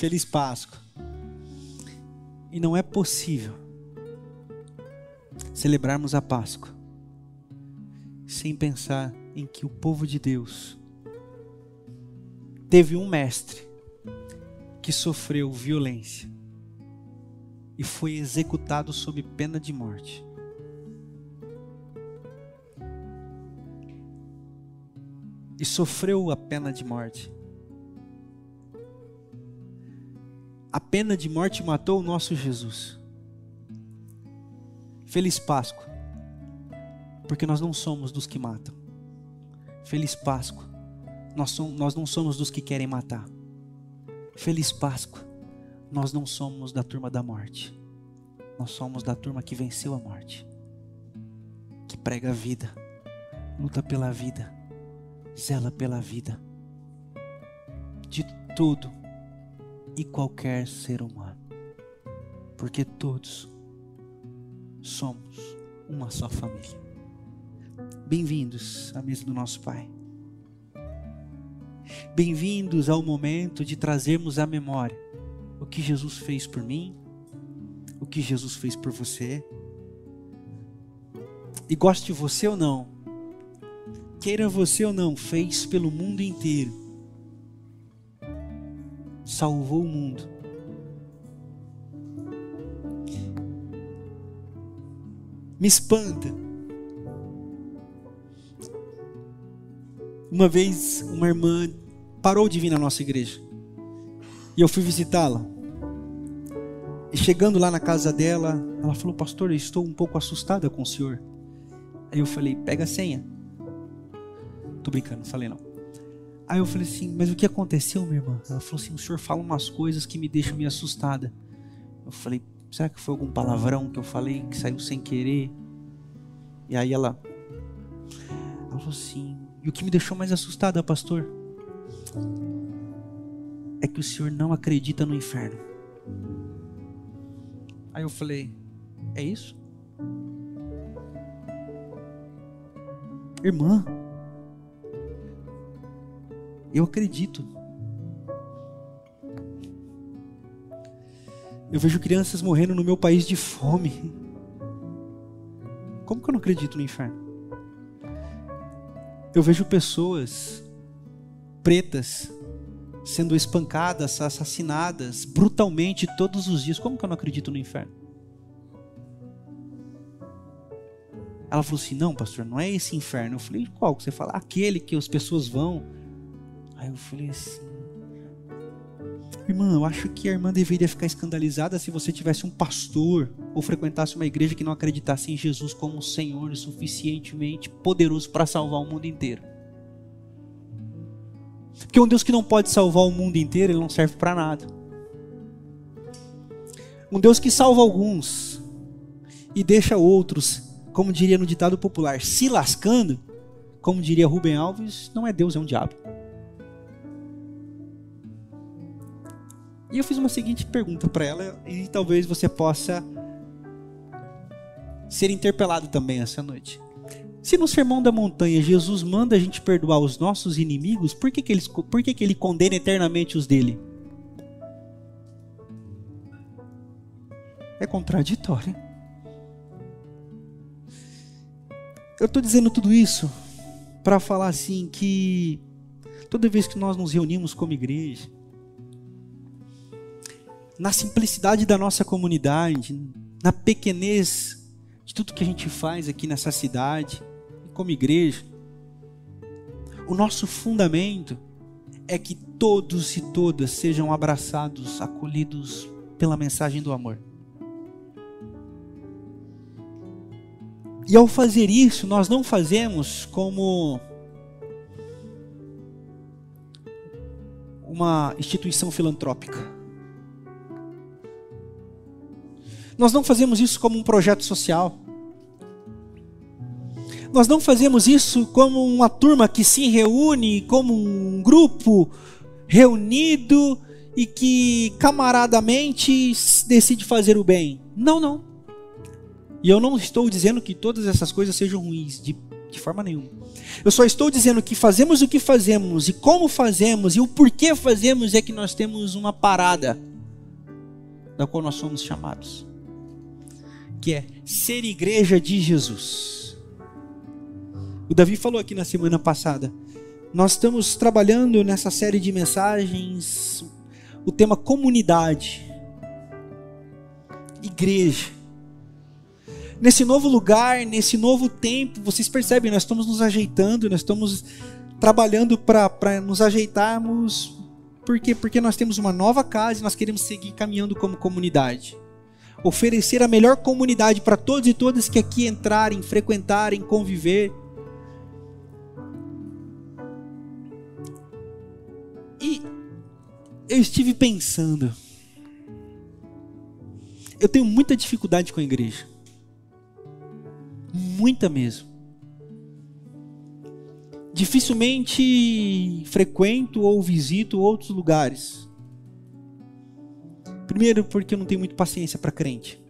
Feliz Páscoa. E não é possível celebrarmos a Páscoa sem pensar em que o povo de Deus teve um mestre que sofreu violência e foi executado sob pena de morte. E sofreu a pena de morte. A pena de morte matou o nosso Jesus. Feliz Páscoa, porque nós não somos dos que matam. Feliz Páscoa, nós, somos, nós não somos dos que querem matar. Feliz Páscoa, nós não somos da turma da morte. Nós somos da turma que venceu a morte. Que prega a vida, luta pela vida, zela pela vida. De tudo e qualquer ser humano. Porque todos somos uma só família. Bem-vindos à mesa do nosso Pai. Bem-vindos ao momento de trazermos à memória o que Jesus fez por mim, o que Jesus fez por você. E goste você ou não, queira você ou não, fez pelo mundo inteiro. Salvou o mundo. Me espanta. Uma vez uma irmã parou de vir na nossa igreja. E eu fui visitá-la. E chegando lá na casa dela, ela falou: Pastor, eu estou um pouco assustada com o senhor. Aí eu falei: Pega a senha. Tô brincando, falei não. Aí eu falei assim: Mas o que aconteceu, minha irmã? Ela falou assim: O senhor fala umas coisas que me deixam meio assustada. Eu falei: Será que foi algum palavrão que eu falei que saiu sem querer? E aí ela. Ela falou assim: E o que me deixou mais assustada, pastor? É que o senhor não acredita no inferno. Aí eu falei: É isso? Irmã, eu acredito. Eu vejo crianças morrendo no meu país de fome. Como que eu não acredito no inferno? Eu vejo pessoas pretas sendo espancadas, assassinadas brutalmente todos os dias. Como que eu não acredito no inferno? Ela falou assim: Não, pastor, não é esse inferno. Eu falei: Qual que você fala? Aquele que as pessoas vão. Aí eu falei assim: Irmã, eu acho que a irmã deveria ficar escandalizada se você tivesse um pastor ou frequentasse uma igreja que não acreditasse em Jesus como Senhor suficientemente poderoso para salvar o mundo inteiro. Porque um Deus que não pode salvar o mundo inteiro, ele não serve para nada. Um Deus que salva alguns e deixa outros, como diria no ditado popular, se lascando, como diria Rubem Alves, não é Deus, é um diabo. E eu fiz uma seguinte pergunta para ela e talvez você possa ser interpelado também essa noite. Se no Sermão da Montanha Jesus manda a gente perdoar os nossos inimigos, por que, que, ele, por que, que ele condena eternamente os dele? É contraditório. Eu estou dizendo tudo isso para falar assim que toda vez que nós nos reunimos como igreja, na simplicidade da nossa comunidade, na pequenez de tudo que a gente faz aqui nessa cidade, como igreja, o nosso fundamento é que todos e todas sejam abraçados, acolhidos pela mensagem do amor. E ao fazer isso, nós não fazemos como uma instituição filantrópica. Nós não fazemos isso como um projeto social. Nós não fazemos isso como uma turma que se reúne, como um grupo reunido e que camaradamente decide fazer o bem. Não, não. E eu não estou dizendo que todas essas coisas sejam ruins, de De forma nenhuma. Eu só estou dizendo que fazemos o que fazemos e como fazemos e o porquê fazemos é que nós temos uma parada da qual nós somos chamados, que é ser igreja de Jesus. O Davi falou aqui na semana passada. Nós estamos trabalhando nessa série de mensagens o tema comunidade, igreja. Nesse novo lugar, nesse novo tempo, vocês percebem, nós estamos nos ajeitando, nós estamos trabalhando para nos ajeitarmos. Por quê? Porque nós temos uma nova casa e nós queremos seguir caminhando como comunidade. Oferecer a melhor comunidade para todos e todas que aqui entrarem, frequentarem, conviver. E eu estive pensando. Eu tenho muita dificuldade com a igreja. Muita mesmo. Dificilmente frequento ou visito outros lugares. Primeiro, porque eu não tenho muita paciência para crente.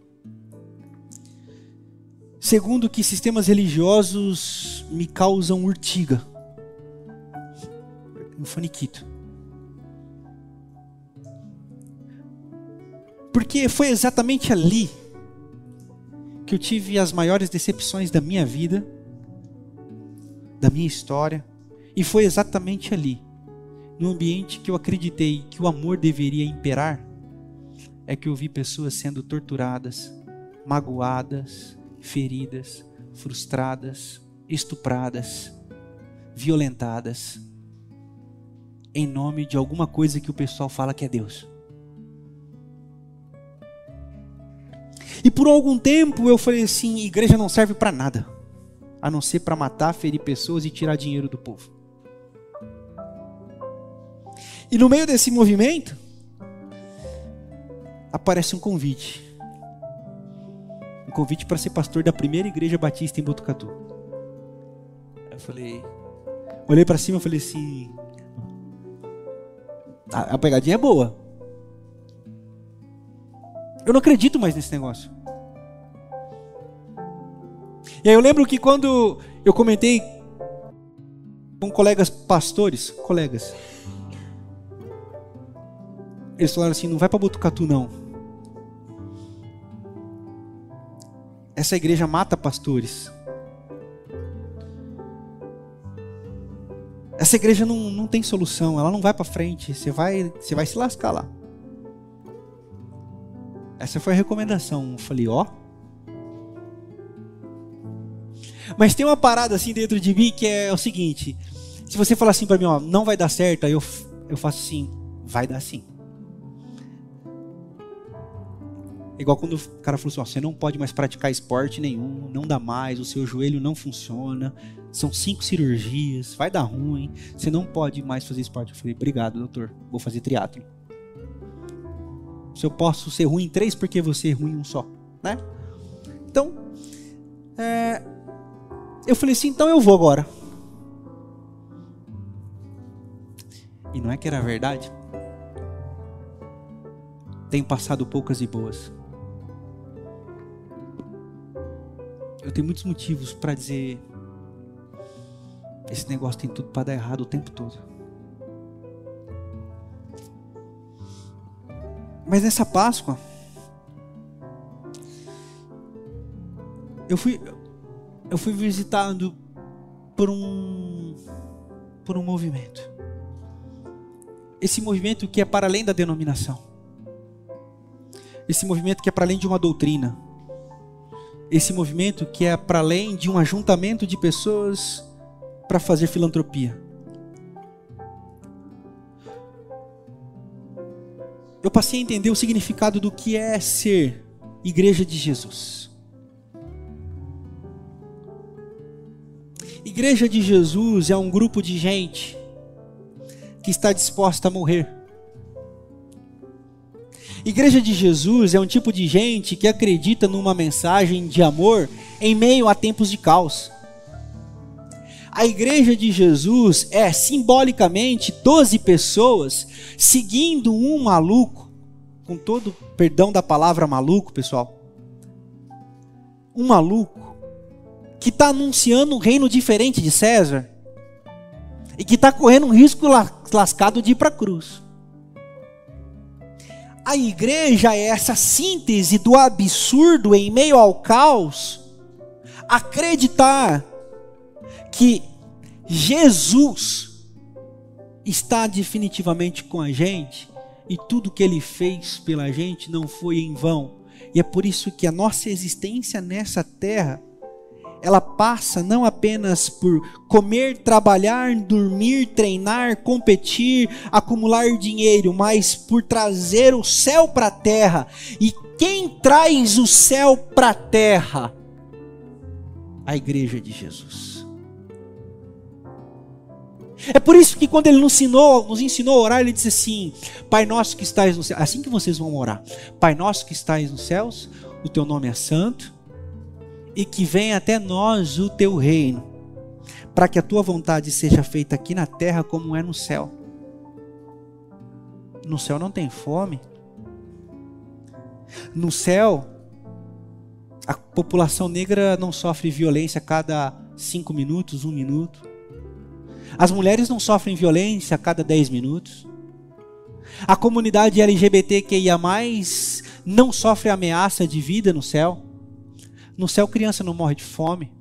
Segundo, que sistemas religiosos me causam urtiga. Um faniquito. Porque foi exatamente ali que eu tive as maiores decepções da minha vida, da minha história, e foi exatamente ali, no ambiente que eu acreditei que o amor deveria imperar, é que eu vi pessoas sendo torturadas, magoadas, feridas, frustradas, estupradas, violentadas, em nome de alguma coisa que o pessoal fala que é Deus. E por algum tempo eu falei assim: igreja não serve para nada, a não ser para matar, ferir pessoas e tirar dinheiro do povo. E no meio desse movimento, aparece um convite. Um convite para ser pastor da primeira igreja batista em Botucatu. Eu falei, olhei para cima e falei assim: a, a pegadinha é boa. Eu não acredito mais nesse negócio. E aí eu lembro que quando eu comentei com colegas pastores, colegas, eles falaram assim: não vai para Botucatu não. Essa igreja mata pastores. Essa igreja não, não tem solução, ela não vai para frente. Você vai, você vai se lascar lá. Essa foi a recomendação. Eu falei, ó. Mas tem uma parada assim dentro de mim que é o seguinte: se você falar assim para mim, ó, não vai dar certo, aí eu, eu faço assim, vai dar sim. Igual quando o cara falou assim: ó, você não pode mais praticar esporte nenhum, não dá mais, o seu joelho não funciona, são cinco cirurgias, vai dar ruim, você não pode mais fazer esporte. Eu falei: obrigado, doutor, vou fazer triatlo. Se eu posso ser ruim em três, por que você é ruim em um só? Né? Então, é, eu falei assim, então eu vou agora. E não é que era verdade? Tenho passado poucas e boas. Eu tenho muitos motivos para dizer esse negócio tem tudo para dar errado o tempo todo. Mas nessa Páscoa, eu fui, eu fui visitado por um, por um movimento. Esse movimento que é para além da denominação. Esse movimento que é para além de uma doutrina. Esse movimento que é para além de um ajuntamento de pessoas para fazer filantropia. eu passei a entender o significado do que é ser igreja de Jesus. Igreja de Jesus é um grupo de gente que está disposta a morrer. Igreja de Jesus é um tipo de gente que acredita numa mensagem de amor em meio a tempos de caos. A igreja de Jesus é simbolicamente 12 pessoas seguindo um maluco, com todo perdão da palavra maluco, pessoal. Um maluco que está anunciando um reino diferente de César e que está correndo um risco lascado de ir para a cruz. A igreja é essa síntese do absurdo em meio ao caos, acreditar que Jesus está definitivamente com a gente e tudo que ele fez pela gente não foi em vão. E é por isso que a nossa existência nessa terra ela passa não apenas por comer, trabalhar, dormir, treinar, competir, acumular dinheiro, mas por trazer o céu para a terra. E quem traz o céu para a terra? A igreja de Jesus. É por isso que quando ele nos ensinou, nos ensinou a orar, ele disse assim: Pai nosso que estás no céu, assim que vocês vão orar. Pai nosso que estás nos céus, o teu nome é santo, e que venha até nós o teu reino, para que a tua vontade seja feita aqui na terra como é no céu. No céu não tem fome. No céu, a população negra não sofre violência a cada cinco minutos, um minuto. As mulheres não sofrem violência a cada dez minutos. A comunidade LGBTQIA não sofre ameaça de vida no céu. No céu, criança não morre de fome.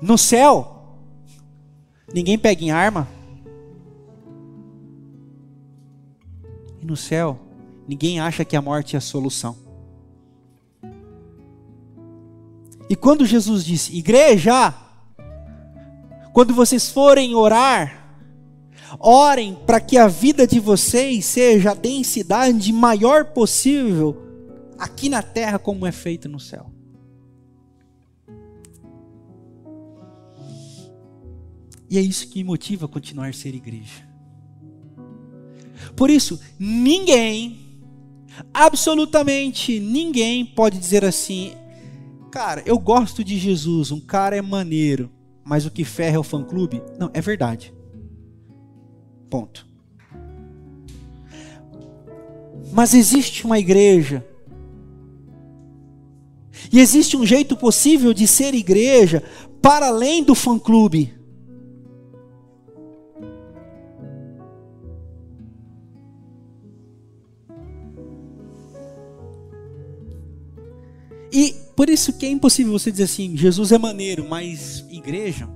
No céu, ninguém pega em arma. E no céu, ninguém acha que a morte é a solução. E quando Jesus disse, igreja, quando vocês forem orar, orem para que a vida de vocês seja a densidade maior possível aqui na terra como é feito no céu. E é isso que me motiva a continuar a ser igreja. Por isso, ninguém, absolutamente ninguém pode dizer assim: cara, eu gosto de Jesus, um cara é maneiro, mas o que ferra é o fã-clube. Não, é verdade. Ponto. Mas existe uma igreja e existe um jeito possível de ser igreja para além do fã-clube. E por isso que é impossível você dizer assim, Jesus é maneiro, mas igreja.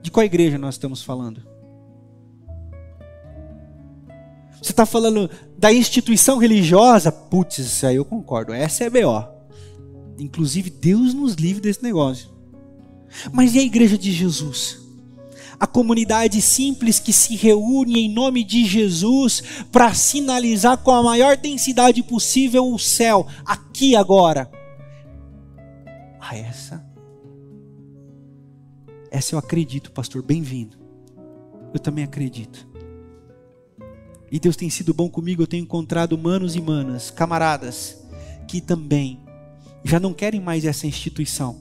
De qual igreja nós estamos falando? Você está falando da instituição religiosa? Putz, isso aí eu concordo. Essa é BO. Inclusive, Deus nos livre desse negócio. Mas e a igreja de Jesus? A comunidade simples que se reúne em nome de Jesus para sinalizar com a maior densidade possível o céu, aqui agora. Ah, essa. Essa eu acredito, pastor. Bem-vindo. Eu também acredito. E Deus tem sido bom comigo, eu tenho encontrado manos e manas, camaradas, que também já não querem mais essa instituição,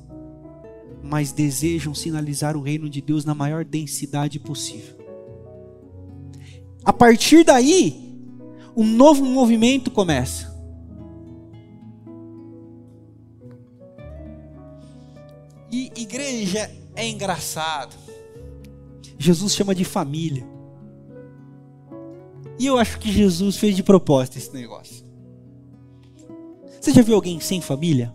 mas desejam sinalizar o reino de Deus na maior densidade possível. A partir daí, um novo movimento começa. E igreja é engraçado. Jesus chama de família. E eu acho que Jesus fez de propósito esse negócio. Você já viu alguém sem família?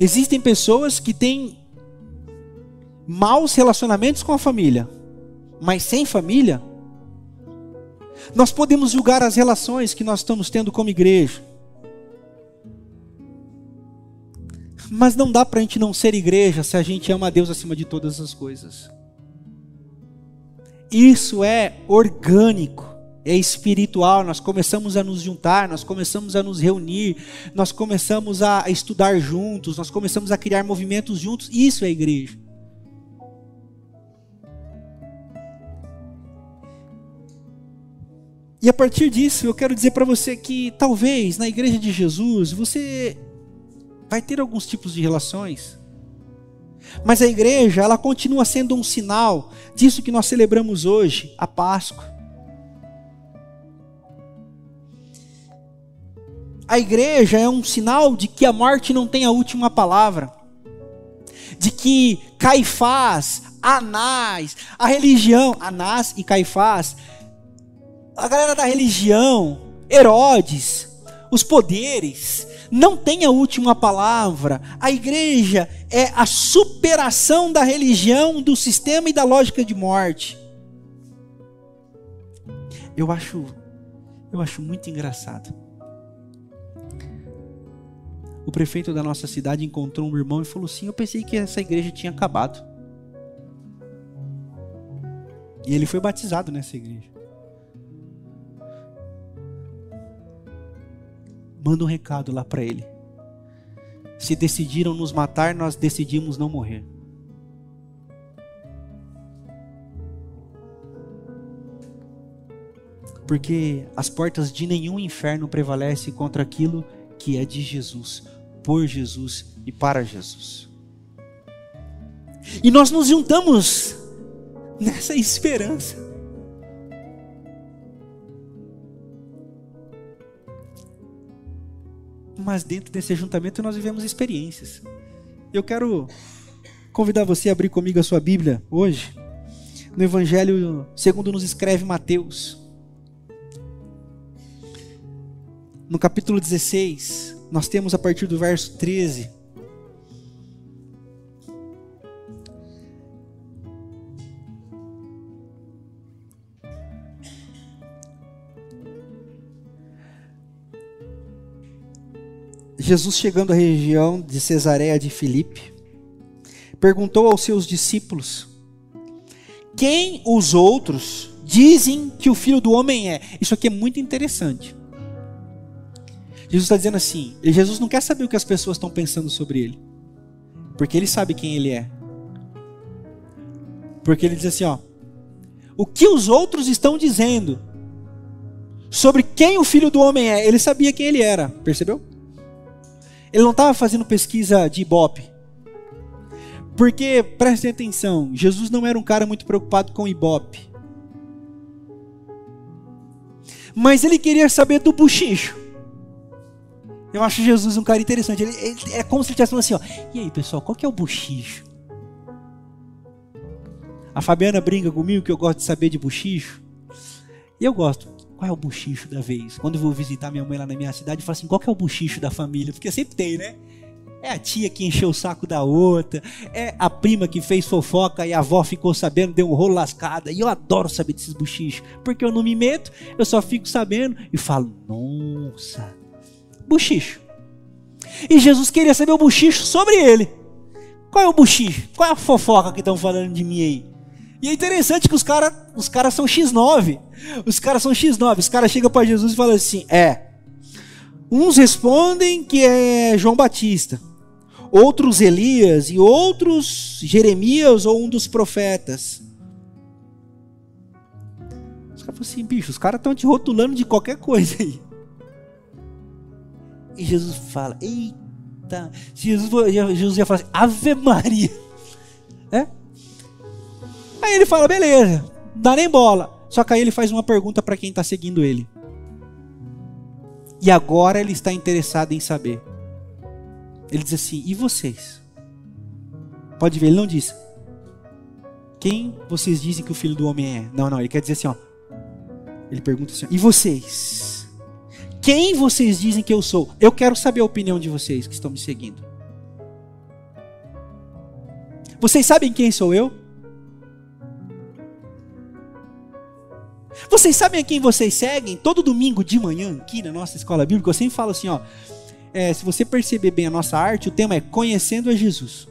Existem pessoas que têm maus relacionamentos com a família, mas sem família, nós podemos julgar as relações que nós estamos tendo como igreja. Mas não dá para a gente não ser igreja se a gente ama a Deus acima de todas as coisas. Isso é orgânico, é espiritual. Nós começamos a nos juntar, nós começamos a nos reunir, nós começamos a estudar juntos, nós começamos a criar movimentos juntos. Isso é igreja. E a partir disso, eu quero dizer para você que talvez na igreja de Jesus você vai ter alguns tipos de relações Mas a igreja, ela continua sendo um sinal disso que nós celebramos hoje, a Páscoa. A igreja é um sinal de que a morte não tem a última palavra. De que Caifás, Anás, a religião, Anás e Caifás, a galera da religião, Herodes, os poderes, não tem a última palavra. A igreja é a superação da religião, do sistema e da lógica de morte. Eu acho, eu acho muito engraçado. O prefeito da nossa cidade encontrou um irmão e falou assim: Eu pensei que essa igreja tinha acabado. E ele foi batizado nessa igreja. Manda um recado lá para ele. Se decidiram nos matar, nós decidimos não morrer. Porque as portas de nenhum inferno prevalecem contra aquilo que é de Jesus, por Jesus e para Jesus. E nós nos juntamos nessa esperança. Mas dentro desse ajuntamento nós vivemos experiências. Eu quero convidar você a abrir comigo a sua Bíblia hoje, no Evangelho segundo nos escreve Mateus. No capítulo 16, nós temos a partir do verso 13. Jesus, chegando à região de Cesareia de Filipe, perguntou aos seus discípulos: Quem os outros dizem que o filho do homem é? Isso aqui é muito interessante. Jesus está dizendo assim: Jesus não quer saber o que as pessoas estão pensando sobre ele, porque ele sabe quem ele é. Porque ele diz assim: ó, o que os outros estão dizendo sobre quem o filho do homem é, ele sabia quem ele era, percebeu? Ele não estava fazendo pesquisa de ibope. Porque, prestem atenção, Jesus não era um cara muito preocupado com ibope. Mas ele queria saber do buchicho. Eu acho Jesus um cara interessante. Ele, ele, é como se ele estivesse falando assim: ó, e aí pessoal, qual que é o buchicho? A Fabiana brinca comigo que eu gosto de saber de buchicho. E eu gosto. Qual é o buchicho da vez? Quando eu vou visitar minha mãe lá na minha cidade, eu falo assim: qual que é o buchicho da família? Porque sempre tem, né? É a tia que encheu o saco da outra, é a prima que fez fofoca e a avó ficou sabendo, deu um rolo lascada. E eu adoro saber desses buchichos, porque eu não me meto, eu só fico sabendo e falo: nossa, buchicho. E Jesus queria saber o buchicho sobre ele. Qual é o buchicho? Qual é a fofoca que estão falando de mim aí? E é interessante que os caras os cara são X9. Os caras são X9. Os caras chegam para Jesus e falam assim: é. Uns respondem que é João Batista, outros Elias e outros Jeremias ou um dos profetas. Os caras falam assim: bicho, os caras estão te rotulando de qualquer coisa aí. E Jesus fala: Eita, Jesus, Jesus ia falar assim: Ave Maria. É? Aí ele fala: Beleza, dá nem bola. Só que aí ele faz uma pergunta para quem está seguindo ele. E agora ele está interessado em saber. Ele diz assim: E vocês? Pode ver, ele não diz. Quem vocês dizem que o filho do homem é? Não, não, ele quer dizer assim, ó. Ele pergunta assim: E vocês? Quem vocês dizem que eu sou? Eu quero saber a opinião de vocês que estão me seguindo. Vocês sabem quem sou eu? Vocês sabem a quem vocês seguem? Todo domingo de manhã, aqui na nossa escola bíblica, eu sempre falo assim: ó, é, se você perceber bem a nossa arte, o tema é Conhecendo a Jesus.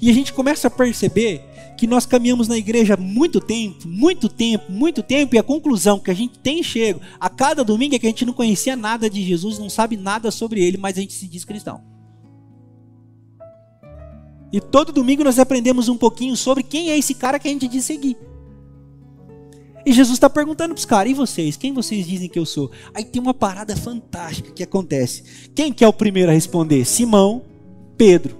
E a gente começa a perceber que nós caminhamos na igreja muito tempo, muito tempo, muito tempo, e a conclusão que a gente tem chego a cada domingo é que a gente não conhecia nada de Jesus, não sabe nada sobre ele, mas a gente se diz cristão. E todo domingo nós aprendemos um pouquinho sobre quem é esse cara que a gente diz seguir. E Jesus está perguntando para os caras: e vocês? Quem vocês dizem que eu sou? Aí tem uma parada fantástica que acontece. Quem que é o primeiro a responder? Simão, Pedro.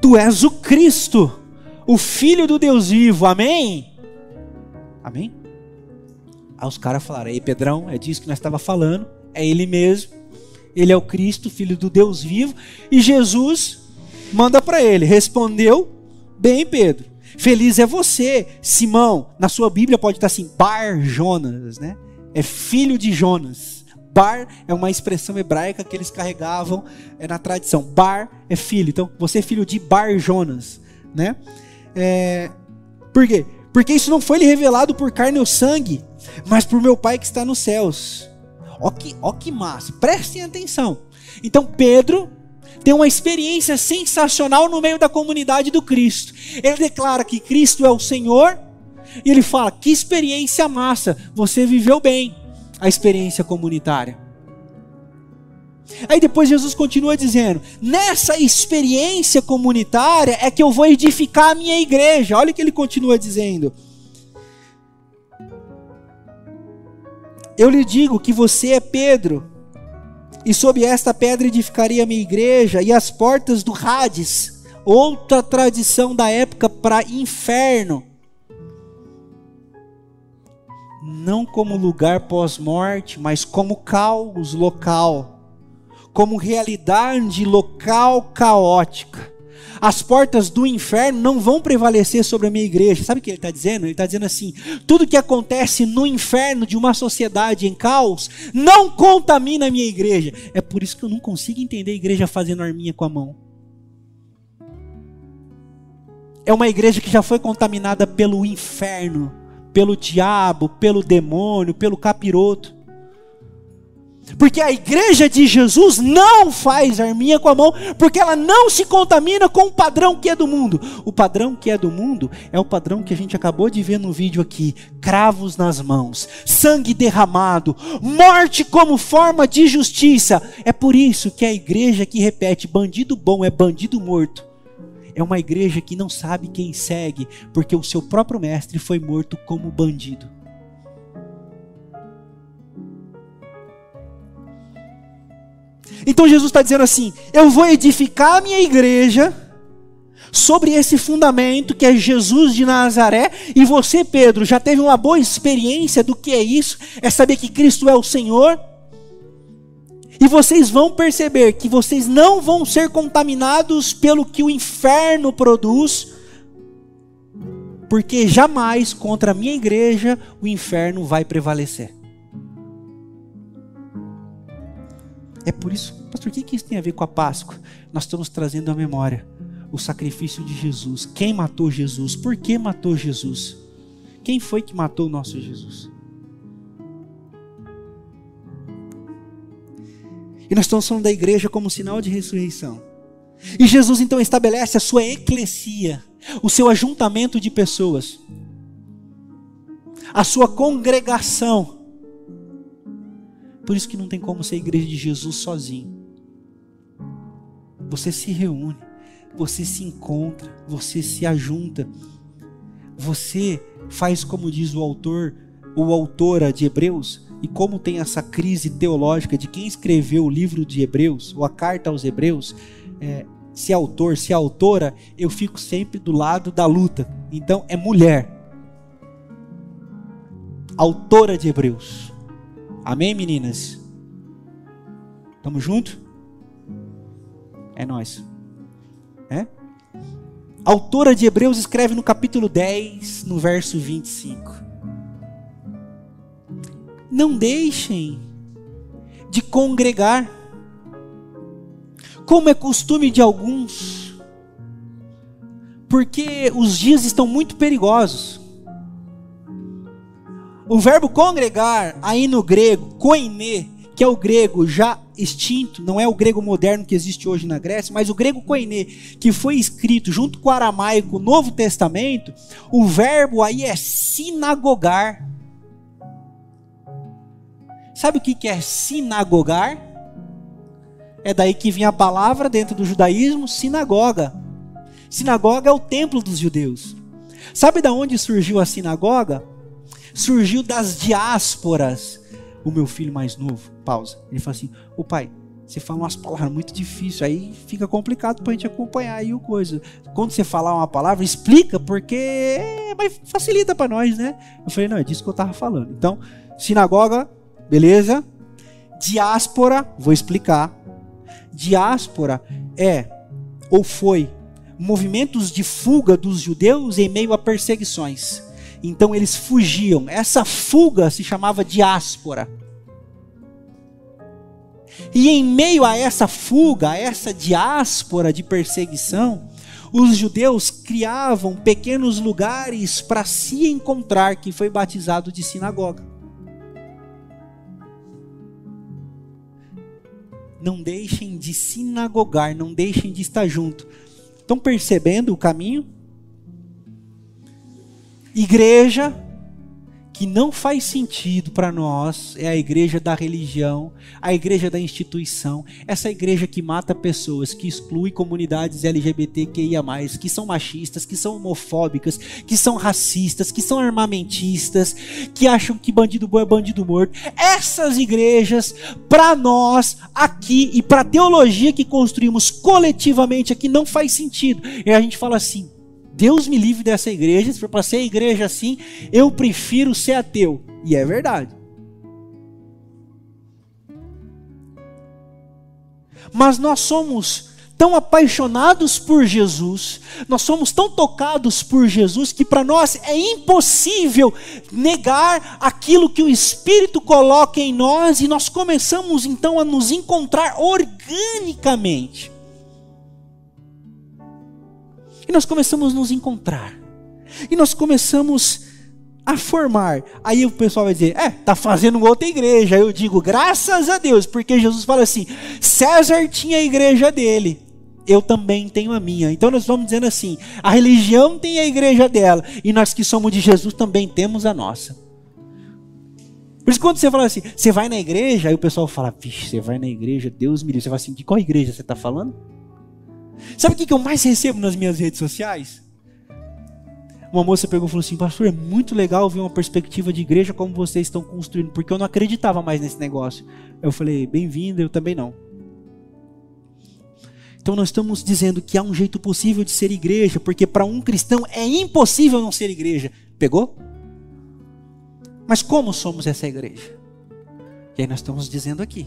Tu és o Cristo, o Filho do Deus vivo. Amém? Amém? Aí os caras falaram: Ei, Pedrão, é disso que nós estava falando. É ele mesmo. Ele é o Cristo, Filho do Deus vivo. E Jesus manda para ele: Respondeu bem, Pedro. Feliz é você, Simão. Na sua Bíblia pode estar assim: Bar Jonas, né? É filho de Jonas. Bar é uma expressão hebraica que eles carregavam é, na tradição. Bar é filho. Então, você é filho de Bar Jonas, né? É, por quê? Porque isso não foi lhe revelado por carne ou sangue, mas por meu Pai que está nos céus. Ó que, ó que massa. Prestem atenção. Então, Pedro tem uma experiência sensacional no meio da comunidade do Cristo. Ele declara que Cristo é o Senhor e ele fala: Que experiência massa, você viveu bem a experiência comunitária. Aí depois Jesus continua dizendo: nessa experiência comunitária é que eu vou edificar a minha igreja. Olha o que ele continua dizendo. Eu lhe digo que você é Pedro, e sob esta pedra edificaria minha igreja, e as portas do Hades, outra tradição da época para inferno, não como lugar pós-morte, mas como caos local, como realidade local caótica. As portas do inferno não vão prevalecer sobre a minha igreja. Sabe o que ele está dizendo? Ele está dizendo assim: tudo que acontece no inferno de uma sociedade em caos não contamina a minha igreja. É por isso que eu não consigo entender a igreja fazendo arminha com a mão. É uma igreja que já foi contaminada pelo inferno pelo diabo, pelo demônio, pelo capiroto. Porque a igreja de Jesus não faz arminha com a mão, porque ela não se contamina com o padrão que é do mundo. O padrão que é do mundo é o padrão que a gente acabou de ver no vídeo aqui: cravos nas mãos, sangue derramado, morte como forma de justiça. É por isso que a igreja que repete bandido bom é bandido morto é uma igreja que não sabe quem segue, porque o seu próprio mestre foi morto como bandido. Então Jesus está dizendo assim: eu vou edificar a minha igreja sobre esse fundamento que é Jesus de Nazaré, e você, Pedro, já teve uma boa experiência do que é isso, é saber que Cristo é o Senhor, e vocês vão perceber que vocês não vão ser contaminados pelo que o inferno produz, porque jamais contra a minha igreja o inferno vai prevalecer. É por isso, pastor, o que isso tem a ver com a Páscoa? Nós estamos trazendo à memória o sacrifício de Jesus. Quem matou Jesus? Por que matou Jesus? Quem foi que matou o nosso Jesus? E nós estamos falando da igreja como sinal de ressurreição. E Jesus então estabelece a sua eclesia, o seu ajuntamento de pessoas, a sua congregação. Por isso que não tem como ser igreja de Jesus sozinho. Você se reúne, você se encontra, você se ajunta. Você faz como diz o autor, ou autora de Hebreus, e como tem essa crise teológica de quem escreveu o livro de Hebreus, ou a carta aos Hebreus, é, se é autor, se é autora, eu fico sempre do lado da luta. Então é mulher. Autora de Hebreus. Amém, meninas? Tamo junto? É nós. É? autora de Hebreus escreve no capítulo 10, no verso 25. Não deixem de congregar, como é costume de alguns, porque os dias estão muito perigosos. O verbo congregar, aí no grego, koine, que é o grego já extinto, não é o grego moderno que existe hoje na Grécia, mas o grego koine, que foi escrito junto com o aramaico Novo Testamento, o verbo aí é sinagogar. Sabe o que é sinagogar? É daí que vinha a palavra dentro do judaísmo, sinagoga. Sinagoga é o templo dos judeus. Sabe da onde surgiu a sinagoga? Surgiu das diásporas. O meu filho mais novo, pausa. Ele falou assim: "O pai, Você fala umas palavras muito difíceis, aí fica complicado para a gente acompanhar aí o coisa. Quando você falar uma palavra, explica, porque é, facilita para nós, né? Eu falei, não, é disso que eu tava falando. Então, sinagoga, beleza? Diáspora, vou explicar. Diáspora é ou foi movimentos de fuga dos judeus em meio a perseguições. Então eles fugiam. Essa fuga se chamava diáspora. E em meio a essa fuga, a essa diáspora de perseguição, os judeus criavam pequenos lugares para se encontrar, que foi batizado de sinagoga. Não deixem de sinagogar, não deixem de estar junto. Estão percebendo o caminho? Igreja que não faz sentido para nós é a igreja da religião, a igreja da instituição, essa igreja que mata pessoas, que exclui comunidades LGBTQIA, que são machistas, que são homofóbicas, que são racistas, que são armamentistas, que acham que bandido bom é bandido morto. Essas igrejas, para nós aqui e para a teologia que construímos coletivamente aqui, não faz sentido. E a gente fala assim: Deus me livre dessa igreja, se for para ser igreja assim, eu prefiro ser ateu. E é verdade. Mas nós somos tão apaixonados por Jesus, nós somos tão tocados por Jesus que para nós é impossível negar aquilo que o Espírito coloca em nós e nós começamos então a nos encontrar organicamente. E nós começamos a nos encontrar. E nós começamos a formar. Aí o pessoal vai dizer: "É, tá fazendo outra igreja". Eu digo: "Graças a Deus", porque Jesus fala assim: "César tinha a igreja dele, eu também tenho a minha". Então nós vamos dizendo assim: a religião tem a igreja dela e nós que somos de Jesus também temos a nossa. Por isso, quando você fala assim, você vai na igreja, aí o pessoal fala, vixe, você vai na igreja, Deus me livre. Você fala assim, de qual igreja você está falando? Sabe o que eu mais recebo nas minhas redes sociais? Uma moça pegou e falou assim: Pastor, é muito legal ver uma perspectiva de igreja como vocês estão construindo, porque eu não acreditava mais nesse negócio. Eu falei: Bem-vindo, eu também não. Então nós estamos dizendo que há um jeito possível de ser igreja, porque para um cristão é impossível não ser igreja. Pegou? Mas como somos essa igreja? E aí nós estamos dizendo aqui: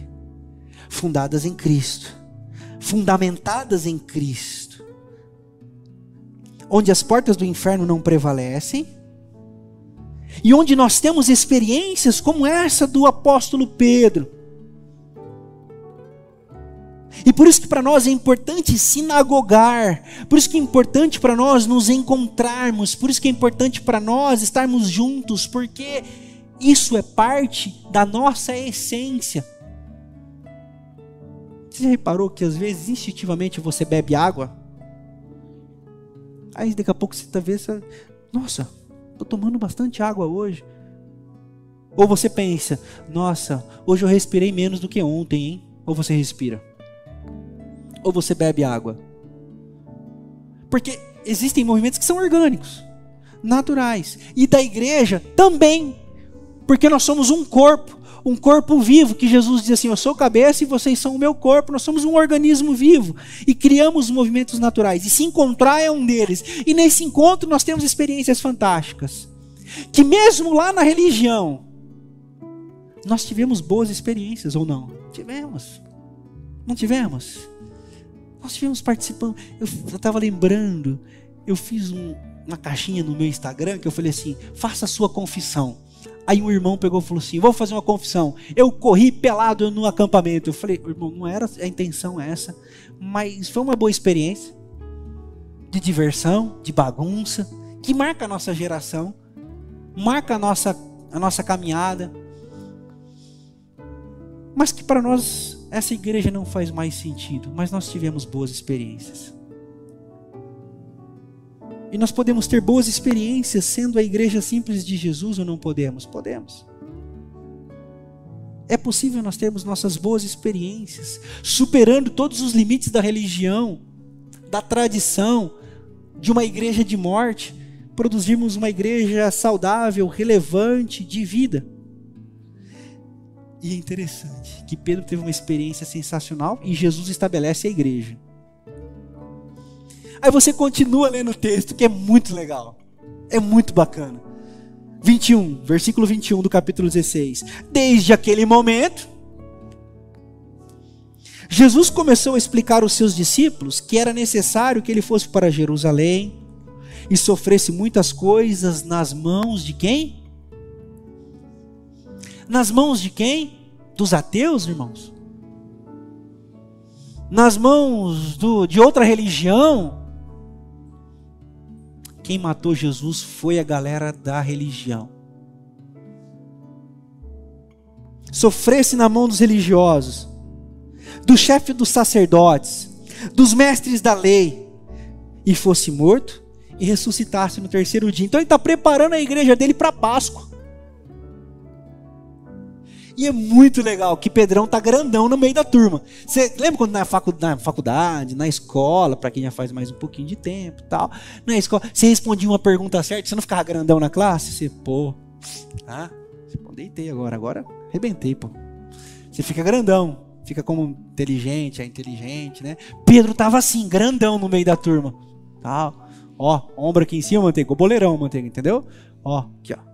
fundadas em Cristo fundamentadas em Cristo, onde as portas do inferno não prevalecem, e onde nós temos experiências como essa do apóstolo Pedro. E por isso que para nós é importante sinagogar, por isso que é importante para nós nos encontrarmos, por isso que é importante para nós estarmos juntos, porque isso é parte da nossa essência. Você reparou que às vezes instintivamente você bebe água? Aí daqui a pouco você está vendo, nossa, estou tomando bastante água hoje. Ou você pensa, nossa, hoje eu respirei menos do que ontem, hein? Ou você respira. Ou você bebe água. Porque existem movimentos que são orgânicos, naturais. E da igreja também. Porque nós somos um corpo um corpo vivo, que Jesus diz assim: Eu sou cabeça e vocês são o meu corpo, nós somos um organismo vivo e criamos movimentos naturais. E se encontrar é um deles. E nesse encontro nós temos experiências fantásticas. Que mesmo lá na religião, nós tivemos boas experiências ou não? Tivemos. Não tivemos? Nós tivemos participando. Eu estava lembrando, eu fiz um, uma caixinha no meu Instagram que eu falei assim: faça a sua confissão. Aí um irmão pegou e falou assim: Vou fazer uma confissão. Eu corri pelado no acampamento. Eu falei: Irmão, não era a intenção essa, mas foi uma boa experiência de diversão, de bagunça, que marca a nossa geração, marca a nossa, a nossa caminhada. Mas que para nós essa igreja não faz mais sentido, mas nós tivemos boas experiências. E nós podemos ter boas experiências sendo a igreja simples de Jesus ou não podemos? Podemos. É possível nós termos nossas boas experiências, superando todos os limites da religião, da tradição, de uma igreja de morte, produzirmos uma igreja saudável, relevante, de vida. E é interessante que Pedro teve uma experiência sensacional e Jesus estabelece a igreja. Aí você continua lendo o texto, que é muito legal. É muito bacana. 21, versículo 21 do capítulo 16. Desde aquele momento, Jesus começou a explicar aos seus discípulos que era necessário que ele fosse para Jerusalém e sofresse muitas coisas nas mãos de quem? Nas mãos de quem? Dos ateus, irmãos? Nas mãos do, de outra religião? Quem matou Jesus foi a galera da religião. Sofresse na mão dos religiosos, do chefe dos sacerdotes, dos mestres da lei, e fosse morto e ressuscitasse no terceiro dia. Então ele está preparando a igreja dele para Páscoa. E é muito legal que Pedrão tá grandão no meio da turma. Você lembra quando na faculdade, na, escola, para quem já faz mais um pouquinho de tempo tal, na escola, você respondia uma pergunta certa, você não ficava grandão na classe? Você, pô, ah, deitei agora, agora arrebentei, pô. Você fica grandão, fica como inteligente, é inteligente, né? Pedro tava assim, grandão no meio da turma. Tal. Ó, ombro aqui em cima, manteiga, o boleirão, manteiga, entendeu? Ó, aqui, ó.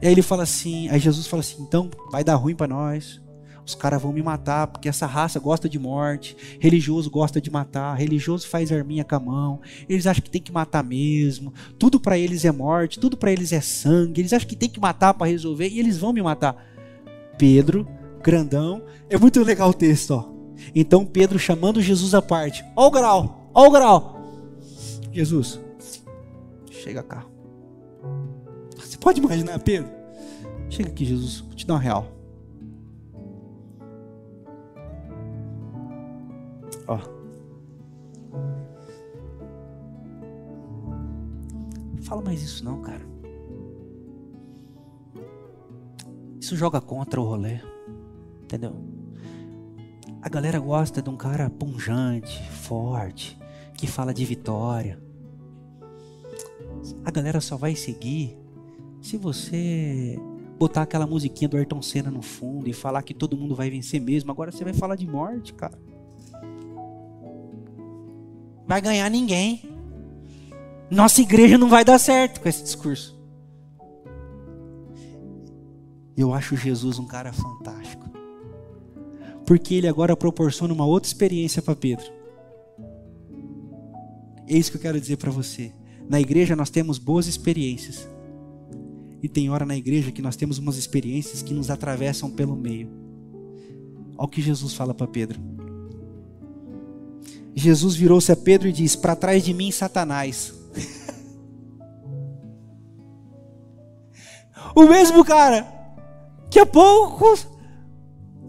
E aí ele fala assim, aí Jesus fala assim, então vai dar ruim para nós. Os caras vão me matar, porque essa raça gosta de morte. Religioso gosta de matar. Religioso faz arminha com a mão. Eles acham que tem que matar mesmo. Tudo para eles é morte, tudo para eles é sangue. Eles acham que tem que matar para resolver e eles vão me matar. Pedro, grandão, é muito legal o texto, ó. Então Pedro chamando Jesus à parte. Ó o grau, ó o grau. Jesus, chega cá. Pode imaginar, Pedro? Chega aqui, Jesus, vou te dar uma real. Ó. Fala mais isso não, cara. Isso joga contra o rolê. Entendeu? A galera gosta de um cara punjante, forte, que fala de vitória. A galera só vai seguir se você botar aquela musiquinha do Ayrton Senna no fundo e falar que todo mundo vai vencer mesmo, agora você vai falar de morte, cara. Vai ganhar ninguém. Nossa igreja não vai dar certo com esse discurso. Eu acho Jesus um cara fantástico. Porque ele agora proporciona uma outra experiência para Pedro. É isso que eu quero dizer para você. Na igreja nós temos boas experiências e tem hora na igreja que nós temos umas experiências que nos atravessam pelo meio. Olha o que Jesus fala para Pedro. Jesus virou-se a Pedro e disse: Para trás de mim, Satanás. o mesmo cara que há poucos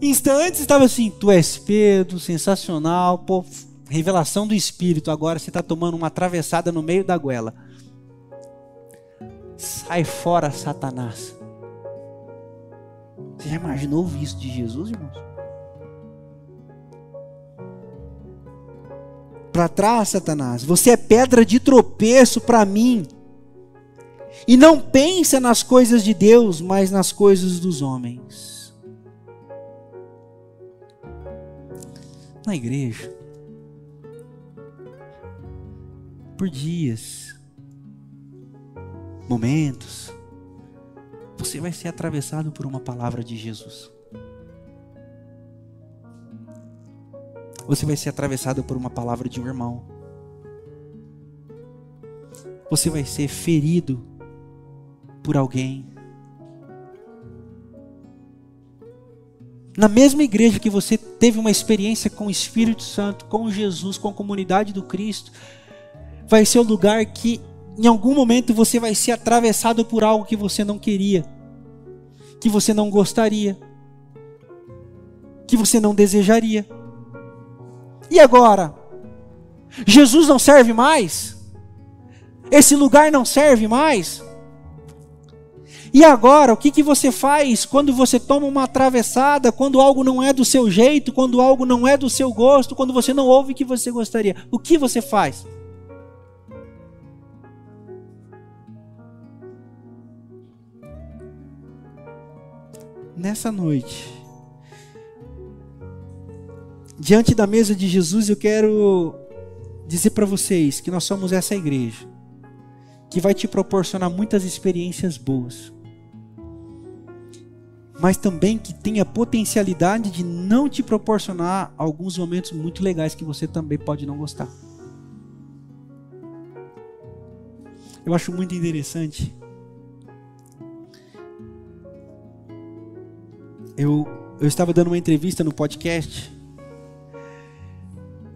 instantes estava assim: Tu és Pedro, sensacional, pô, revelação do Espírito. Agora você está tomando uma atravessada no meio da goela. Sai fora, Satanás. Você já imaginou ouvir isso de Jesus, irmãos? Para trás, Satanás. Você é pedra de tropeço para mim. E não pensa nas coisas de Deus, mas nas coisas dos homens. Na igreja, por dias, momentos, você vai ser atravessado por uma palavra de Jesus. Você vai ser atravessado por uma palavra de um irmão. Você vai ser ferido por alguém. Na mesma igreja que você teve uma experiência com o Espírito Santo, com Jesus, com a comunidade do Cristo, vai ser o lugar que em algum momento você vai ser atravessado por algo que você não queria, que você não gostaria, que você não desejaria. E agora? Jesus não serve mais? Esse lugar não serve mais? E agora, o que, que você faz quando você toma uma atravessada, quando algo não é do seu jeito, quando algo não é do seu gosto, quando você não ouve o que você gostaria? O que você faz? Nessa noite, diante da mesa de Jesus, eu quero dizer para vocês que nós somos essa igreja que vai te proporcionar muitas experiências boas, mas também que tem a potencialidade de não te proporcionar alguns momentos muito legais que você também pode não gostar. Eu acho muito interessante. Eu, eu estava dando uma entrevista no podcast.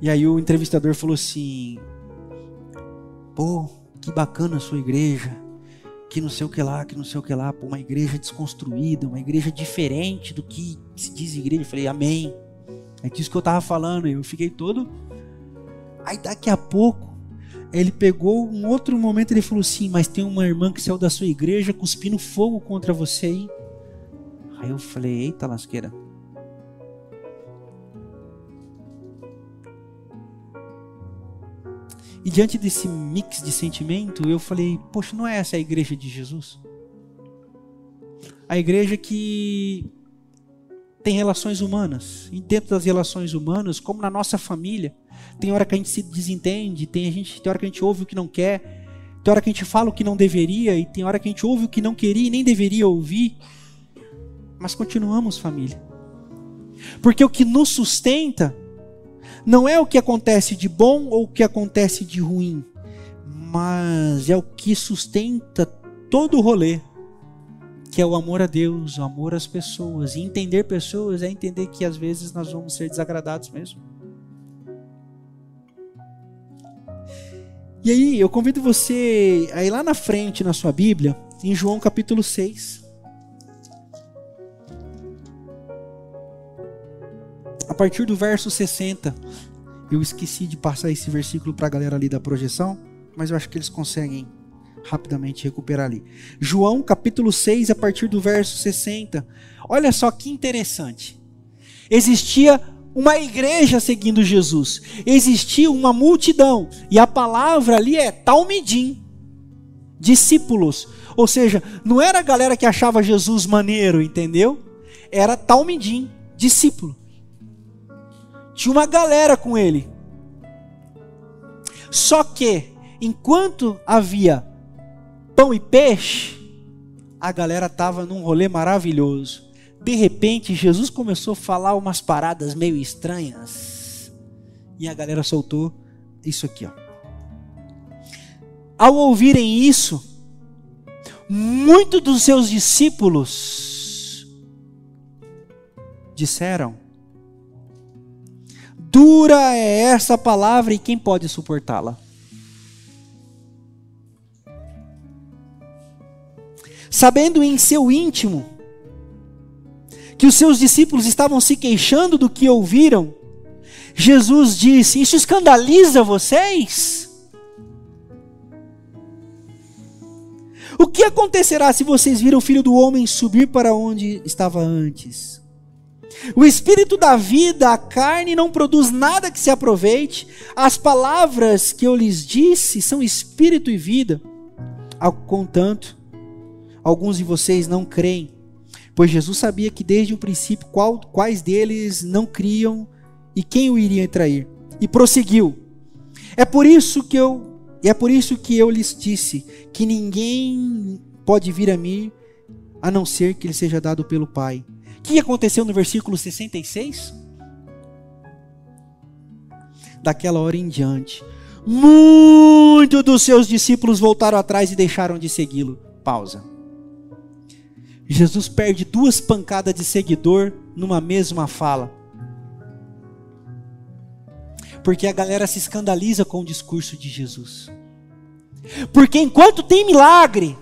E aí o entrevistador falou assim: Pô, que bacana a sua igreja. Que não sei o que lá, que não sei o que lá. Pô, uma igreja desconstruída, uma igreja diferente do que se diz igreja. Eu falei, Amém. É disso que eu estava falando. Eu fiquei todo. Aí daqui a pouco ele pegou um outro momento ele falou assim: Mas tem uma irmã que saiu da sua igreja cuspindo fogo contra você aí. Aí eu falei: Eita lasqueira. E diante desse mix de sentimento, eu falei: Poxa, não é essa a igreja de Jesus? A igreja que tem relações humanas. E dentro das relações humanas, como na nossa família, tem hora que a gente se desentende, tem, a gente, tem hora que a gente ouve o que não quer, tem hora que a gente fala o que não deveria, e tem hora que a gente ouve o que não queria e nem deveria ouvir. Mas continuamos família. Porque o que nos sustenta não é o que acontece de bom ou o que acontece de ruim, mas é o que sustenta todo o rolê, que é o amor a Deus, o amor às pessoas. E entender pessoas é entender que às vezes nós vamos ser desagradados mesmo. E aí, eu convido você a ir lá na frente na sua Bíblia, em João capítulo 6. A partir do verso 60. Eu esqueci de passar esse versículo para a galera ali da projeção, mas eu acho que eles conseguem rapidamente recuperar ali. João capítulo 6, a partir do verso 60. Olha só que interessante. Existia uma igreja seguindo Jesus. Existia uma multidão. E a palavra ali é talmidim. Discípulos. Ou seja, não era a galera que achava Jesus maneiro, entendeu? Era talmidim, discípulo. Tinha uma galera com ele. Só que, enquanto havia pão e peixe, a galera estava num rolê maravilhoso de repente, Jesus começou a falar umas paradas meio estranhas. E a galera soltou isso aqui, ó. Ao ouvirem isso, muitos dos seus discípulos disseram: Dura é essa palavra e quem pode suportá-la? Sabendo em seu íntimo que os seus discípulos estavam se queixando do que ouviram, Jesus disse: Isso escandaliza vocês? O que acontecerá se vocês viram o filho do homem subir para onde estava antes? O espírito da vida, a carne, não produz nada que se aproveite. As palavras que eu lhes disse são espírito e vida. Contanto, alguns de vocês não creem pois Jesus sabia que desde o princípio qual, quais deles não criam e quem o iria trair. E prosseguiu. É por isso que eu é por isso que eu lhes disse que ninguém pode vir a mim a não ser que ele seja dado pelo Pai. Que aconteceu no versículo 66? Daquela hora em diante, muitos dos seus discípulos voltaram atrás e deixaram de segui-lo. Pausa. Jesus perde duas pancadas de seguidor numa mesma fala. Porque a galera se escandaliza com o discurso de Jesus. Porque enquanto tem milagre,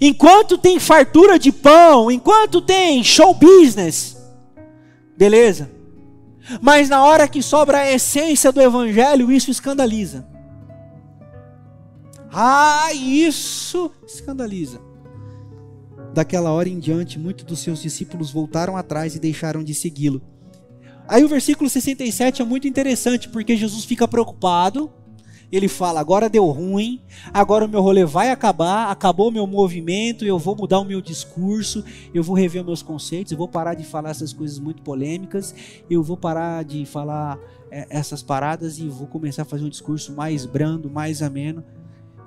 enquanto tem fartura de pão, enquanto tem show business, beleza. Mas na hora que sobra a essência do evangelho, isso escandaliza. Ah, isso escandaliza. Daquela hora em diante, muitos dos seus discípulos voltaram atrás e deixaram de segui-lo. Aí o versículo 67 é muito interessante, porque Jesus fica preocupado, ele fala: agora deu ruim, agora o meu rolê vai acabar, acabou o meu movimento, eu vou mudar o meu discurso, eu vou rever meus conceitos, eu vou parar de falar essas coisas muito polêmicas, eu vou parar de falar é, essas paradas e vou começar a fazer um discurso mais brando, mais ameno.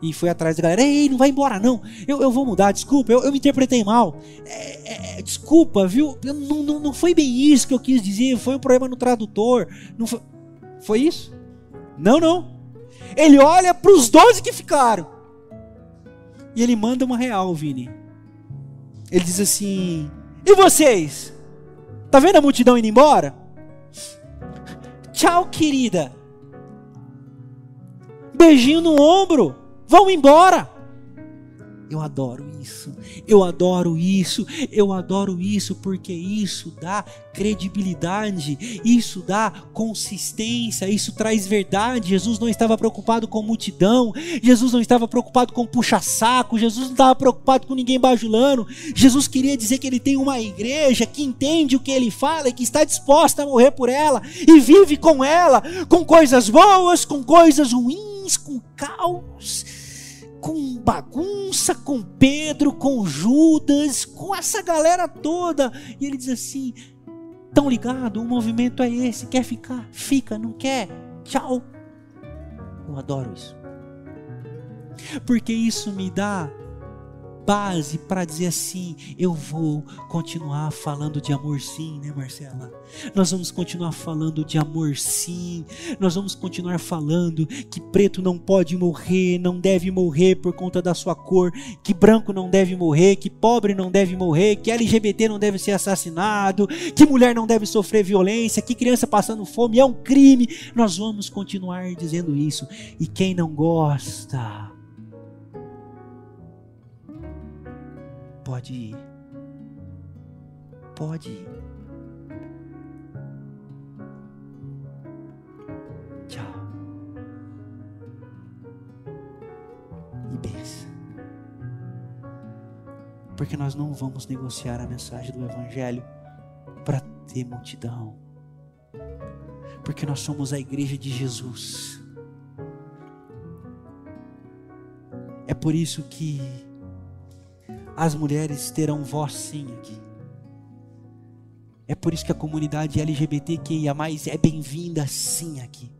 E foi atrás da galera: ei, não vai embora não, eu, eu vou mudar, desculpa, eu, eu me interpretei mal, é, é, desculpa, viu? Não, não, não foi bem isso que eu quis dizer, foi um problema no tradutor. Não foi, foi isso? Não, não. Ele olha para os doze que ficaram. E ele manda uma real, Vini. Ele diz assim: E vocês? Tá vendo a multidão indo embora? Tchau, querida. Beijinho no ombro. Vão embora. Eu adoro isso, eu adoro isso, eu adoro isso, porque isso dá credibilidade, isso dá consistência, isso traz verdade. Jesus não estava preocupado com multidão, Jesus não estava preocupado com puxa-saco, Jesus não estava preocupado com ninguém bajulando. Jesus queria dizer que ele tem uma igreja que entende o que ele fala e que está disposta a morrer por ela e vive com ela, com coisas boas, com coisas ruins, com caos com bagunça, com Pedro, com Judas, com essa galera toda. E ele diz assim: tão ligado, o movimento é esse, quer ficar? Fica, não quer? Tchau. Eu adoro isso. Porque isso me dá base para dizer assim: eu vou continuar falando de amor sim, né, Marcela? Nós vamos continuar falando de amor sim. Nós vamos continuar falando que preto não pode morrer, não deve morrer por conta da sua cor, que branco não deve morrer, que pobre não deve morrer, que LGBT não deve ser assassinado, que mulher não deve sofrer violência, que criança passando fome é um crime. Nós vamos continuar dizendo isso. E quem não gosta, Pode ir. Pode ir. Tchau. E benção. Porque nós não vamos negociar a mensagem do Evangelho para ter multidão. Porque nós somos a igreja de Jesus. É por isso que as mulheres terão voz sim aqui. É por isso que a comunidade LGBTQIA é bem-vinda sim aqui.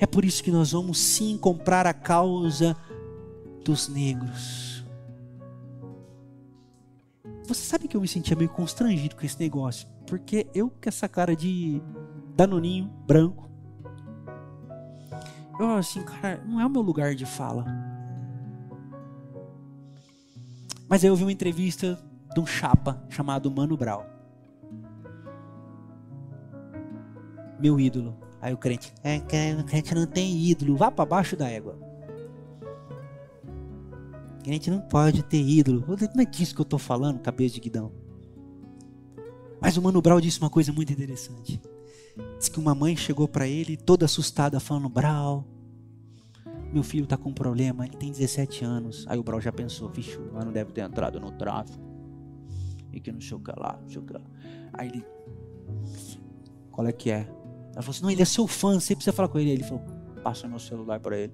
É por isso que nós vamos sim comprar a causa dos negros. Você sabe que eu me sentia meio constrangido com esse negócio, porque eu com essa cara de danoninho branco, eu assim, cara, não é o meu lugar de fala. Mas aí eu vi uma entrevista de um chapa chamado Mano Brown. Meu ídolo. Aí o crente, é, o crente não tem ídolo, vá para baixo da égua. O crente não pode ter ídolo. Não é disso que eu estou falando, cabeça de guidão. Mas o Mano Brown disse uma coisa muito interessante. Disse que uma mãe chegou para ele toda assustada, falando: Brown, meu filho está com um problema, ele tem 17 anos. Aí o Brau já pensou, vixe, mas não deve ter entrado no tráfico. E que não sei o que lá, não sei o que lá. Aí ele, qual é que é? Ela falou assim, não, ele é seu fã, você precisa falar com ele. Ele falou, passa meu celular para ele.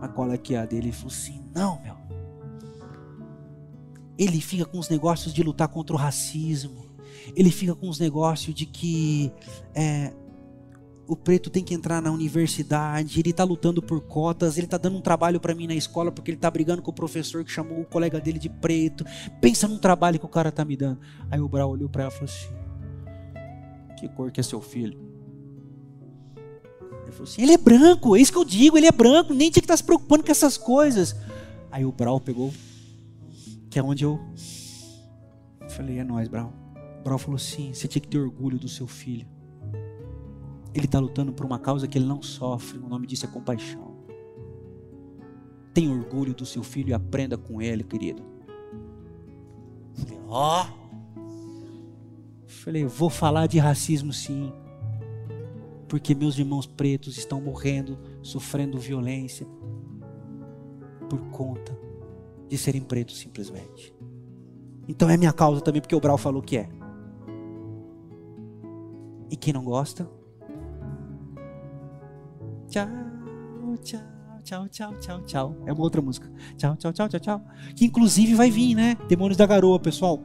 A qual é que é a dele? Ele falou assim, não, meu. Ele fica com os negócios de lutar contra o racismo. Ele fica com os negócios de que é, o preto tem que entrar na universidade, ele está lutando por cotas, ele está dando um trabalho para mim na escola porque ele está brigando com o professor que chamou o colega dele de preto. Pensa num trabalho que o cara está me dando. Aí o Brau olhou para ela e falou assim: Que cor que é seu filho? Ele falou assim: Ele é branco, é isso que eu digo, ele é branco, nem tinha que estar tá se preocupando com essas coisas. Aí o Brau pegou, que é onde eu falei: É nós, Brau. O Brau falou assim: Você tinha que ter orgulho do seu filho. Ele está lutando por uma causa que ele não sofre. O nome disso é compaixão. Tenha orgulho do seu filho e aprenda com ele, querido. Ó. Oh. Falei, vou falar de racismo sim. Porque meus irmãos pretos estão morrendo, sofrendo violência por conta de serem pretos simplesmente. Então é minha causa também, porque o Brau falou que é. E quem não gosta, tchau, tchau, tchau, tchau, tchau, tchau. É uma outra música. Tchau, tchau, tchau, tchau, tchau. Que inclusive vai vir, né? Demônios da Garoa, pessoal.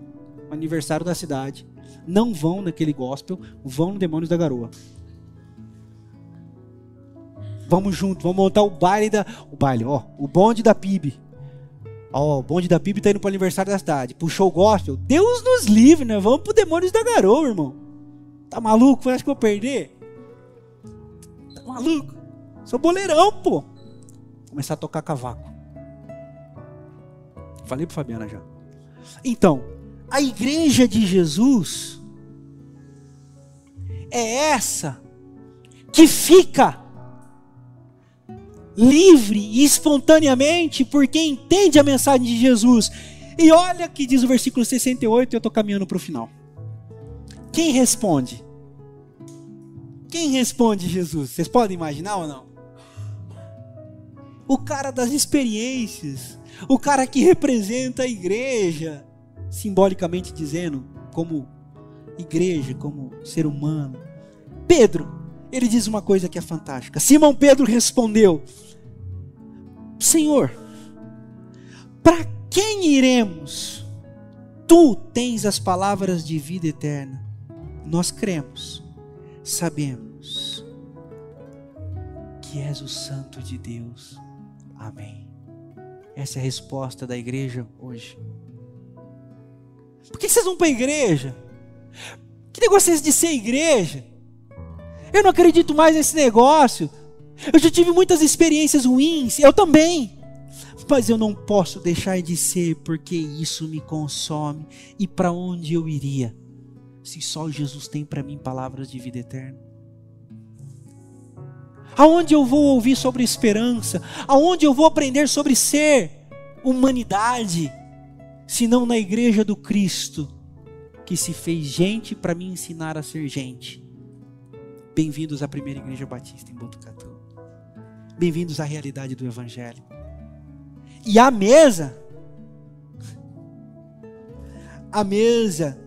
Aniversário da cidade. Não vão naquele gospel, vão no Demônios da Garoa. Vamos junto, vamos montar o baile da. O baile, ó. O bonde da PIB. Ó, o bonde da PIB tá indo pro aniversário da cidade. Puxou o gospel. Deus nos livre, né? Vamos pro Demônios da Garoa, irmão. Tá maluco? Acha que vou perder? Tá maluco? Sou boleirão, pô. Começar a tocar cavaco. Falei pro Fabiana já. Então, a igreja de Jesus é essa que fica livre e espontaneamente por quem entende a mensagem de Jesus. E olha que diz o versículo 68, eu estou caminhando para o final. Quem responde? Quem responde Jesus? Vocês podem imaginar ou não? O cara das experiências, o cara que representa a igreja, simbolicamente dizendo, como igreja, como ser humano. Pedro, ele diz uma coisa que é fantástica. Simão Pedro respondeu: Senhor, para quem iremos? Tu tens as palavras de vida eterna. Nós cremos, sabemos que és o Santo de Deus. Amém. Essa é a resposta da igreja hoje. Por que vocês vão para a igreja? Que negócio é esse de ser igreja? Eu não acredito mais nesse negócio. Eu já tive muitas experiências ruins, eu também. Mas eu não posso deixar de ser, porque isso me consome. E para onde eu iria? Se só Jesus tem para mim palavras de vida eterna. Aonde eu vou ouvir sobre esperança? Aonde eu vou aprender sobre ser humanidade? Se não na igreja do Cristo, que se fez gente para me ensinar a ser gente. Bem-vindos à primeira igreja batista em Botucatu. Bem-vindos à realidade do Evangelho. E a mesa, a mesa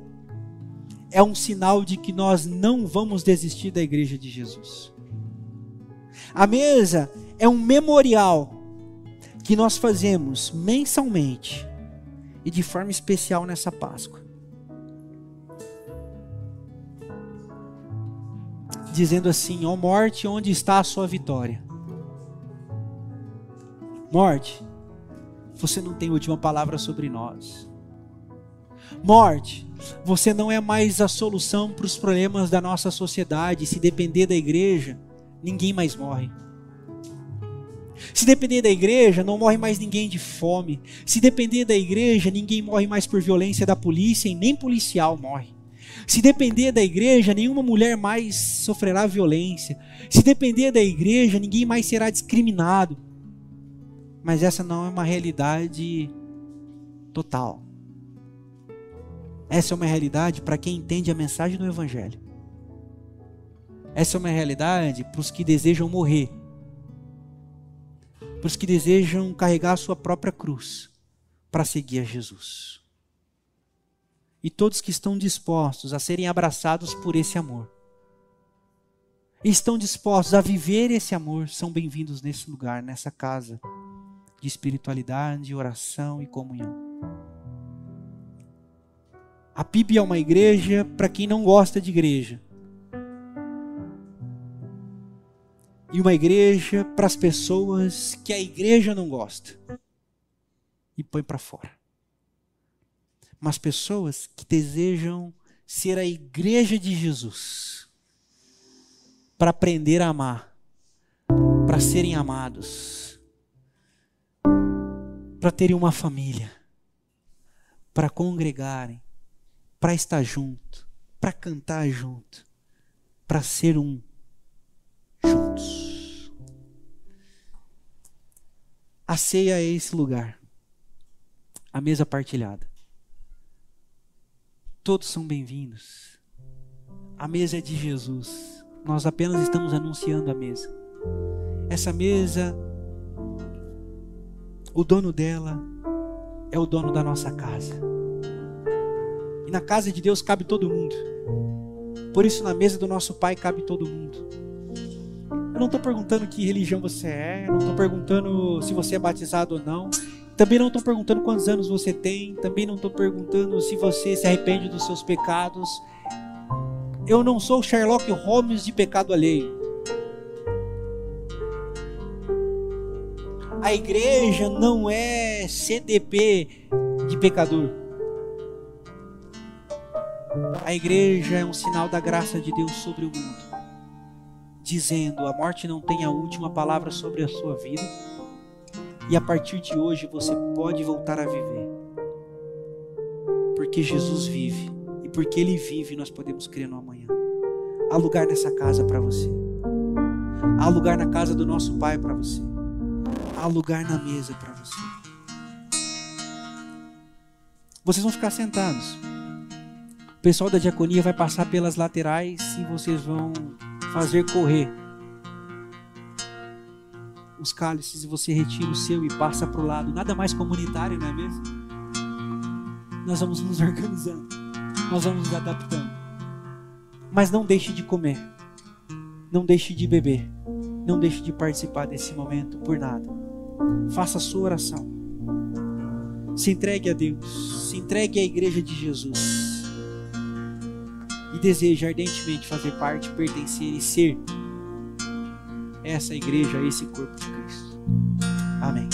é um sinal de que nós não vamos desistir da igreja de Jesus. A mesa é um memorial que nós fazemos mensalmente e de forma especial nessa Páscoa. Dizendo assim: Ó oh morte, onde está a sua vitória? Morte, você não tem última palavra sobre nós. Morte, você não é mais a solução para os problemas da nossa sociedade. Se depender da igreja, ninguém mais morre. Se depender da igreja, não morre mais ninguém de fome. Se depender da igreja, ninguém morre mais por violência da polícia e nem policial morre. Se depender da igreja, nenhuma mulher mais sofrerá violência. Se depender da igreja, ninguém mais será discriminado. Mas essa não é uma realidade total. Essa é uma realidade para quem entende a mensagem do Evangelho. Essa é uma realidade para os que desejam morrer, para os que desejam carregar a sua própria cruz para seguir a Jesus. E todos que estão dispostos a serem abraçados por esse amor, estão dispostos a viver esse amor, são bem-vindos nesse lugar, nessa casa de espiritualidade, oração e comunhão. A PIB é uma igreja para quem não gosta de igreja. E uma igreja para as pessoas que a igreja não gosta. E põe para fora. Mas pessoas que desejam ser a igreja de Jesus. Para aprender a amar, para serem amados. Para terem uma família, para congregarem, para estar junto, para cantar junto, para ser um juntos. A ceia é esse lugar, a mesa partilhada. Todos são bem-vindos. A mesa é de Jesus. Nós apenas estamos anunciando a mesa. Essa mesa o dono dela é o dono da nossa casa. E na casa de Deus cabe todo mundo. Por isso, na mesa do nosso Pai cabe todo mundo. Não estou perguntando que religião você é, não estou perguntando se você é batizado ou não. Também não estou perguntando quantos anos você tem, também não estou perguntando se você se arrepende dos seus pecados. Eu não sou Sherlock Holmes de pecado alheio. A igreja não é CDP de pecador. A igreja é um sinal da graça de Deus sobre o mundo, dizendo: a morte não tem a última palavra sobre a sua vida, e a partir de hoje você pode voltar a viver. Porque Jesus vive, e porque Ele vive, nós podemos crer no amanhã. Há lugar nessa casa para você, há lugar na casa do nosso Pai para você, há lugar na mesa para você. Vocês vão ficar sentados. O pessoal da diaconia vai passar pelas laterais e vocês vão fazer correr os cálices e você retira o seu e passa para o lado. Nada mais comunitário, não é mesmo? Nós vamos nos organizando, nós vamos nos adaptando. Mas não deixe de comer, não deixe de beber, não deixe de participar desse momento por nada. Faça a sua oração. Se entregue a Deus, se entregue à igreja de Jesus e deseja ardentemente fazer parte, pertencer e ser essa igreja, esse corpo de Cristo. Amém.